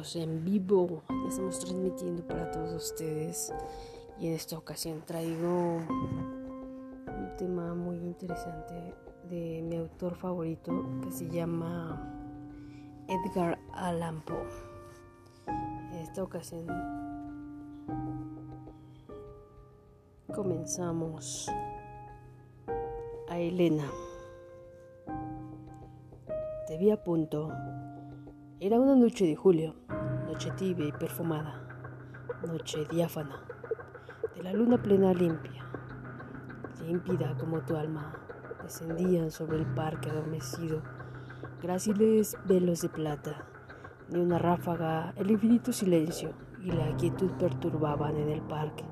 en vivo. Estamos transmitiendo para todos ustedes y en esta ocasión traigo un tema muy interesante de mi autor favorito que se llama Edgar Allan Poe. En esta ocasión comenzamos a Elena. Te vi a punto era una noche de julio, noche tibia y perfumada, noche diáfana, de la luna plena limpia, límpida como tu alma, descendían sobre el parque adormecido, gráciles velos de plata, ni una ráfaga, el infinito silencio y la quietud perturbaban en el parque.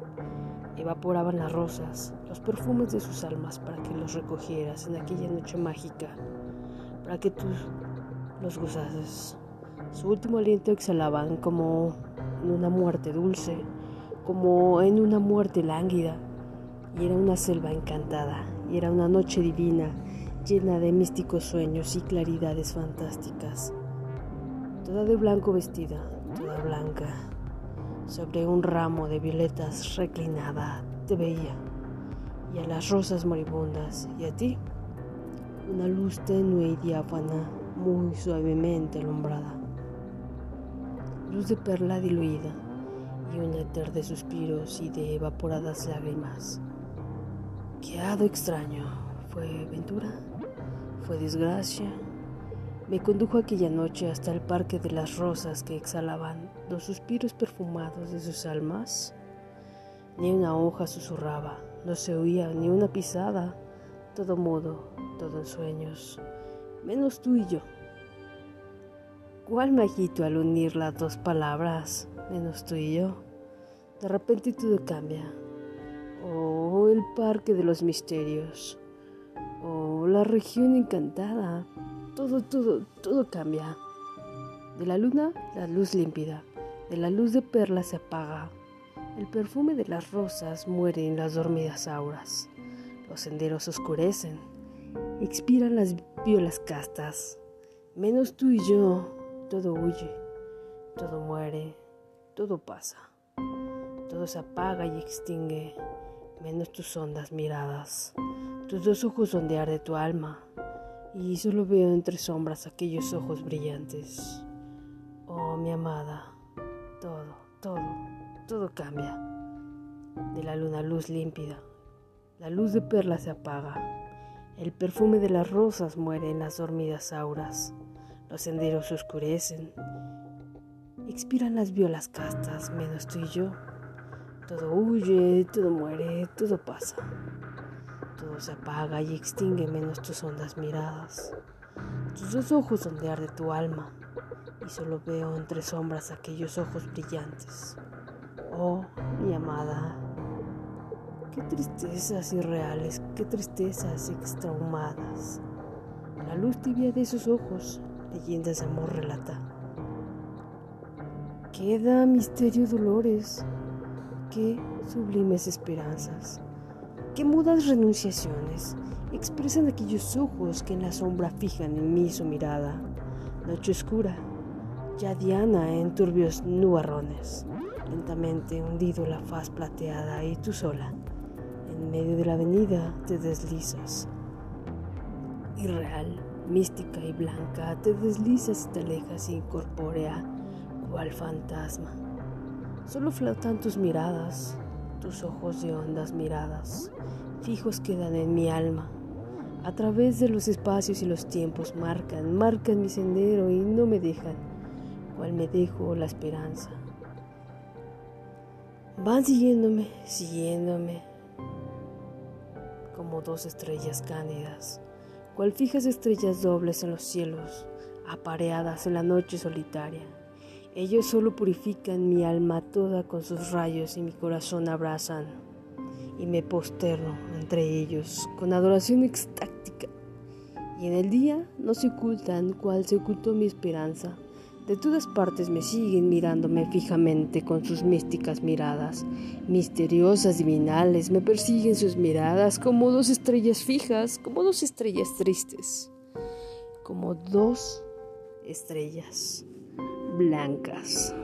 Evaporaban las rosas, los perfumes de sus almas para que los recogieras en aquella noche mágica, para que tú los gozases. Su último aliento exhalaban como en una muerte dulce, como en una muerte lánguida. Y era una selva encantada, y era una noche divina, llena de místicos sueños y claridades fantásticas. Toda de blanco vestida, toda blanca, sobre un ramo de violetas reclinada, te veía, y a las rosas moribundas, y a ti, una luz tenue y diáfana, muy suavemente alumbrada luz de perla diluida y un éter de suspiros y de evaporadas lágrimas. ¿Qué hado extraño? ¿Fue ventura? ¿Fue desgracia? Me condujo aquella noche hasta el parque de las rosas que exhalaban los suspiros perfumados de sus almas. Ni una hoja susurraba, no se oía ni una pisada, todo mudo, todo en sueños, menos tú y yo. ¿Cuál majito al unir las dos palabras, menos tú y yo? De repente todo cambia. Oh, el parque de los misterios. Oh, la región encantada. Todo, todo, todo cambia. De la luna, la luz límpida. De la luz de perla se apaga. El perfume de las rosas muere en las dormidas auras. Los senderos oscurecen. Expiran las violas castas. Menos tú y yo, todo huye, todo muere, todo pasa, todo se apaga y extingue, menos tus hondas miradas, tus dos ojos ondear de tu alma, y solo veo entre sombras aquellos ojos brillantes. Oh, mi amada, todo, todo, todo cambia. De la luna luz límpida, la luz de perla se apaga, el perfume de las rosas muere en las dormidas auras. Los senderos oscurecen, expiran las violas castas, menos tú y yo. Todo huye, todo muere, todo pasa. Todo se apaga y extingue menos tus hondas miradas. Tus dos ojos ondear de tu alma y solo veo entre sombras aquellos ojos brillantes. Oh, mi amada, qué tristezas irreales, qué tristezas extraumadas. La luz tibia de esos ojos leyendas de amor relata. Queda misterio dolores, qué sublimes esperanzas, qué mudas renunciaciones. Expresan aquellos ojos que en la sombra fijan en mí su mirada. Noche oscura, ya diana en turbios nubarrones, lentamente hundido la faz plateada y tú sola, en medio de la avenida te deslizas. Irreal mística y blanca, te deslizas y te alejas incorpórea, cual fantasma. Solo flotan tus miradas, tus ojos de hondas miradas, fijos quedan en mi alma. A través de los espacios y los tiempos marcan, marcan mi sendero y no me dejan, cual me dejo la esperanza. Van siguiéndome, siguiéndome, como dos estrellas cándidas cual fijas estrellas dobles en los cielos, apareadas en la noche solitaria. Ellos solo purifican mi alma toda con sus rayos y mi corazón abrazan, y me posterno entre ellos con adoración extáctica. Y en el día no se ocultan cual se ocultó mi esperanza de todas partes me siguen mirándome fijamente con sus místicas miradas, misteriosas divinales, me persiguen sus miradas como dos estrellas fijas, como dos estrellas tristes, como dos estrellas blancas.